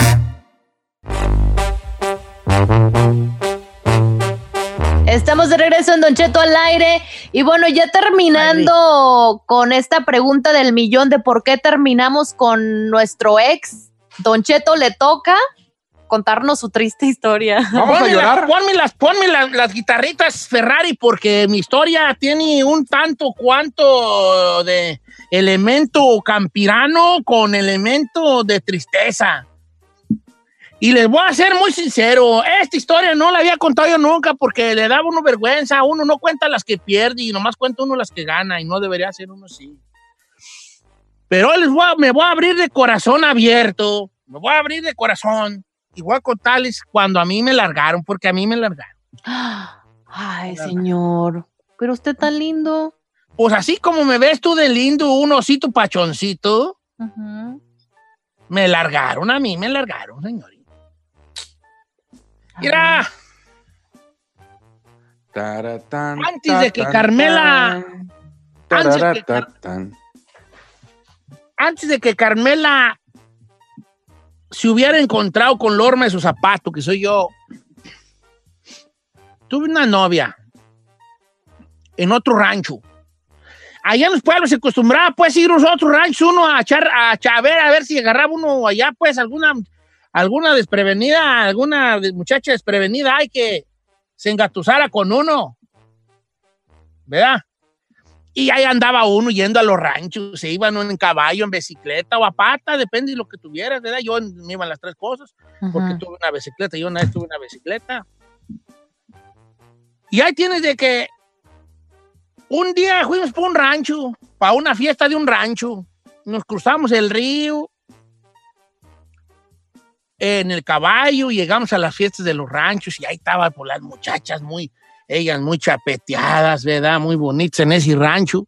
Estamos de regreso en Don Cheto al aire. Y bueno, ya terminando con esta pregunta del millón de por qué terminamos con nuestro ex, Don Cheto le toca contarnos su triste historia. Ponme la- ponme las, ponme la- las guitarritas Ferrari porque mi historia tiene un tanto cuanto de elemento campirano con elemento de tristeza. Y les voy a ser muy sincero, esta historia no la había contado yo nunca porque le daba uno vergüenza, uno no cuenta las que pierde y nomás cuenta uno las que gana y no debería ser uno así. Pero hoy les voy a- me voy a abrir de corazón abierto, me voy a abrir de corazón y voy a contarles cuando a mí me largaron, porque a mí me largaron. Ay, señor. Pero usted tan lindo. Pues así como me ves tú de lindo, un osito pachoncito, me largaron, a mí me largaron, señorita. Mira, Taratán, Antes de que Carmela- tan, antes de que- taratatán. antes de que Carmela se hubiera encontrado con Lorma de su zapato, que soy yo, tuve una novia en otro rancho. Allá en los pueblos se acostumbraba pues ir a otros ranchos uno a echar, a, a ver, a ver si agarraba uno allá pues alguna, alguna desprevenida, alguna muchacha desprevenida hay que se engatusara con uno. ¿Verdad? Y ahí andaba uno yendo a los ranchos, se iban en caballo, en bicicleta o a pata, depende de lo que tuvieras, ¿verdad? Yo me iban las tres cosas, porque tuve una bicicleta, yo una vez tuve una bicicleta. Y ahí tienes de que un día fuimos por un rancho, para una fiesta de un rancho, nos cruzamos el río en el caballo, llegamos a las fiestas de los ranchos y ahí estaban por las muchachas muy, ellas muy chapeteadas, ¿verdad? Muy bonitas en ese rancho.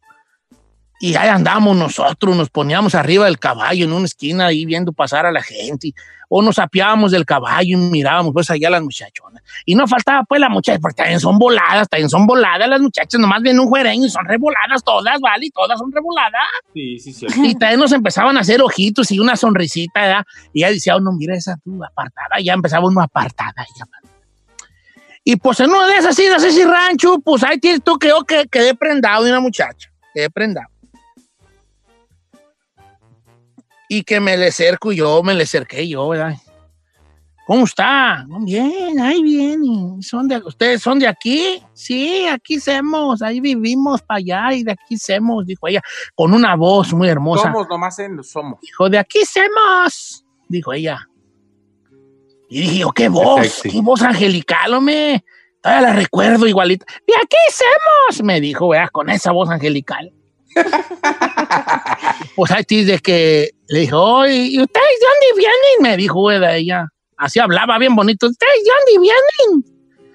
Y ahí andamos nosotros, nos poníamos arriba del caballo en una esquina ahí viendo pasar a la gente. O nos apiábamos del caballo y mirábamos pues allá a las muchachonas. Y no faltaba pues la muchacha, porque también son voladas, también son voladas las muchachas, nomás ven un juereño y son revoladas todas, ¿vale? Y todas son revoladas. Sí, sí, sí. Y también nos empezaban a hacer ojitos y una sonrisita, ¿verdad? Y ya decía uno, mira esa tú apartada, y ya empezaba uno apartada. Y, apartada. Y pues en una de esas idas a ese rancho, pues ahí tienes tú que yo que, quedé prendado de una muchacha, quedé prendado. Y que me le acerco yo, me le acerqué yo, ¿verdad? ¿Cómo está? Bien, ahí bien. ¿Y ¿Son de, ¿Ustedes son de aquí? Sí, aquí somos, ahí vivimos para allá y de aquí somos, dijo ella, con una voz muy hermosa. Somos nomás en los somos. Dijo, de aquí somos, dijo ella. Y dije, yo, qué voz, qué voz angelical, hombre. Todavía la recuerdo igualita. De aquí somos, me dijo, vea, con esa voz angelical. pues ahí de que le dijo, "Oye, ¿y ustedes de dónde vienen? Me dijo, ¿verdad? Ella. Así hablaba bien bonito. ¿Ustedes de dónde vienen?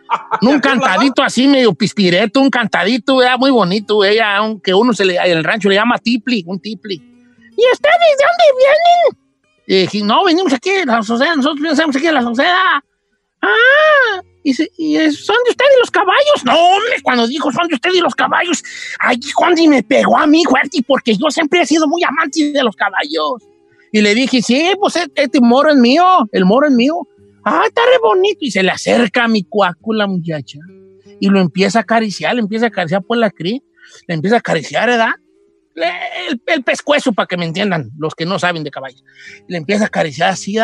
un cantadito así medio pispireto, un cantadito, era muy bonito, ella, aunque uno se le, en el rancho le llama tipli, un tipli. ¿Y ustedes de dónde vienen? Y dije, no, venimos aquí la sociedad, nosotros pensamos aquí de la sociedad. Ah, y, son de ustedes los caballos. No, hombre, cuando dijo son de ustedes los caballos, ay, Juan, y me pegó a mí fuerte, porque yo siempre he sido muy amante de los caballos. Y le dije, sí, pues este, este moro es mío, el moro es mío. Ah, está re bonito. Y se le acerca a mi cuaco la muchacha. Y lo empieza a acariciar, le empieza a acariciar por la cri. Le empieza a acariciar, ¿verdad? El, el pescuezo, para que me entiendan, los que no saben de caballos. Le empieza a acariciar así.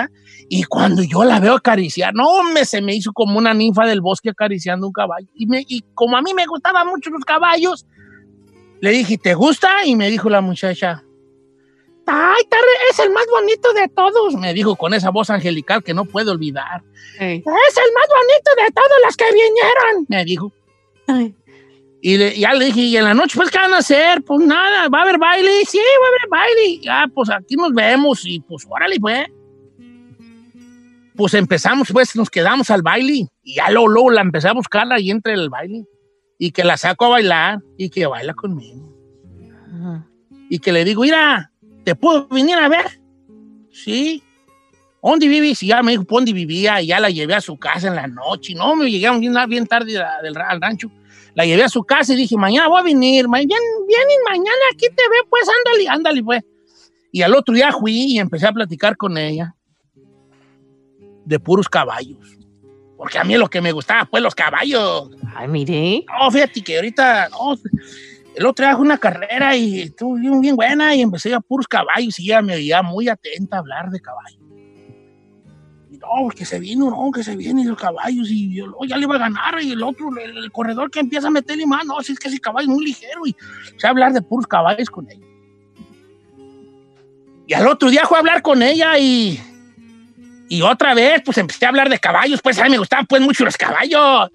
Y cuando yo la veo acariciar, no, me, se me hizo como una ninfa del bosque acariciando un caballo. Y, me, y como a mí me gustaban mucho los caballos, le dije, ¿te gusta? Y me dijo la muchacha, Ay, es el más bonito de todos, me dijo con esa voz angelical que no puedo olvidar. Es el más bonito de todos los que vinieron, me dijo. Y le- ya le dije, ¿y en la noche pues qué van a hacer? Pues nada, ¿va a haber baile? Sí, va a haber baile. Ya, pues aquí nos vemos y pues órale, pues. Pues empezamos, pues nos quedamos al baile y ya luego, luego la empecé a buscar ahí entre el baile y que la saco a bailar y que baila conmigo. Y que le digo, mira, ¿te puedo venir a ver? Sí. ¿Dónde vives? Y ya me dijo, ¿por dónde vivía? Y ya la llevé a su casa en la noche. No, me llegamos bien, bien tarde al rancho. La llevé a su casa y dije, mañana voy a venir. Ma- Bien, mañana aquí te veo, pues ándale, ándale, pues. Y al otro día fui y empecé a platicar con ella de puros caballos. Porque a mí lo que me gustaba, pues, los caballos. Ay, mire. No, fíjate que ahorita, no, el otro día fue una carrera y estuvo bien, bien buena y empecé a puros caballos y ella me veía muy atenta a hablar de caballos. Y no, que se vino, no, que se vienen los caballos y yo no, ya le iba a ganar y el otro, el, el corredor que empieza a meterle más, no, si es que ese caballo es muy ligero y se a hablar de puros caballos con ella. Y al otro día fue a hablar con ella y, y otra vez, pues empecé a hablar de caballos, pues a mí me gustaban pues mucho los caballos.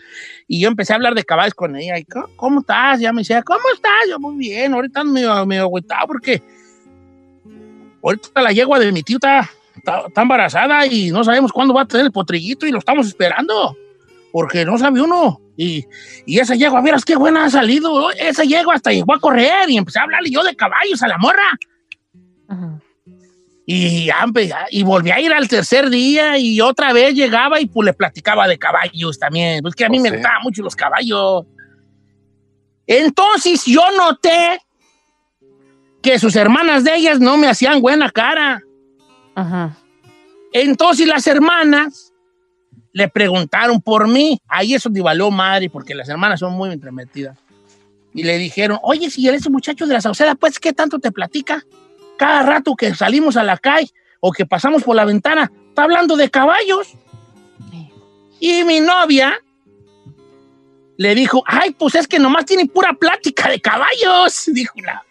Y yo empecé a hablar de caballos con ella. Y, ¿cómo, cómo estás? Ya me decía, ¿cómo estás? Yo, muy bien. Ahorita medio, medio agüitado porque ahorita la yegua de mi tío está, está, está embarazada y no sabemos cuándo va a tener el potrillito y lo estamos esperando. Porque no sabe uno. Y, y esa yegua, verás qué buena ha salido. Esa yegua hasta llegó a correr y empecé a hablarle yo de caballos a la morra. Y, y volví a ir al tercer día y otra vez llegaba y pues le platicaba de caballos también. Pues que a mí O me gustaban mucho los caballos. Entonces yo noté que sus hermanas de ellas no me hacían buena cara. Ajá. Entonces las hermanas le preguntaron por mí. Ahí eso valió madre porque las hermanas son muy entremetidas. Y le dijeron, oye, si eres un muchacho de la Sauceda, pues, ¿qué tanto te platica? Cada rato que salimos a la calle o que pasamos por la ventana, está hablando de caballos. Y mi novia le dijo, ay, pues es que nomás tiene pura plática de caballos, dijo la,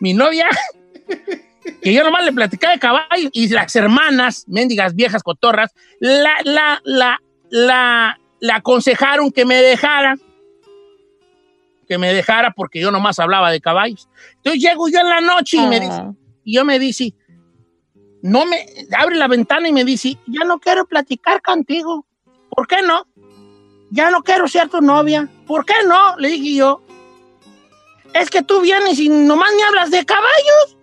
mi novia, que yo nomás le platicaba de caballos y las hermanas, mendigas viejas cotorras, la, la, la, la, la aconsejaron que me dejara, que me dejara porque yo nomás hablaba de caballos. Entonces llego yo en la noche y me dice, y yo me dice, no me, abre la ventana y me dice, ya no quiero platicar contigo. ¿Por qué no? Ya no quiero ser tu novia. ¿Por qué no? Le dije yo. Es que tú vienes y nomás me hablas de caballos.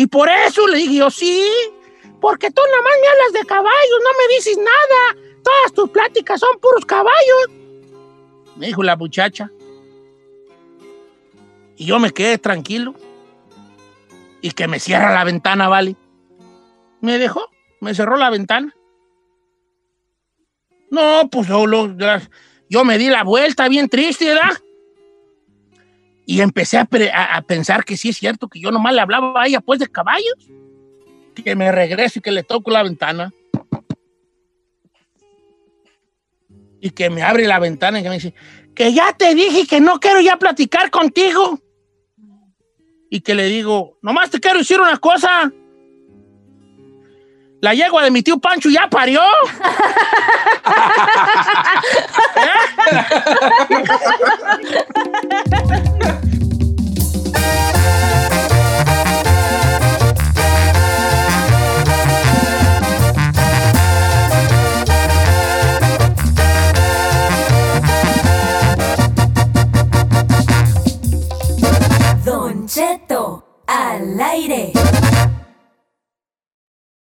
Y por eso le dije yo, sí, porque tú nomás me hablas de caballos, no me dices nada. Todas tus pláticas son puros caballos. Me dijo la muchacha. Y yo me quedé tranquilo. Y que me cierra la ventana, ¿vale? Me dejó, me cerró la ventana. No, pues yo, yo me di la vuelta bien triste, ¿verdad? Y empecé a, pre- a- a pensar que sí es cierto que yo nomás le hablaba a ella pues de caballos. Que me regreso y que le toco la ventana. Y que me abre la ventana y que me dice, que ya te dije que no quiero ya platicar contigo. Y que le digo, nomás te quiero decir una cosa. La yegua de mi tío Pancho ya parió. ¿Eh? ライデ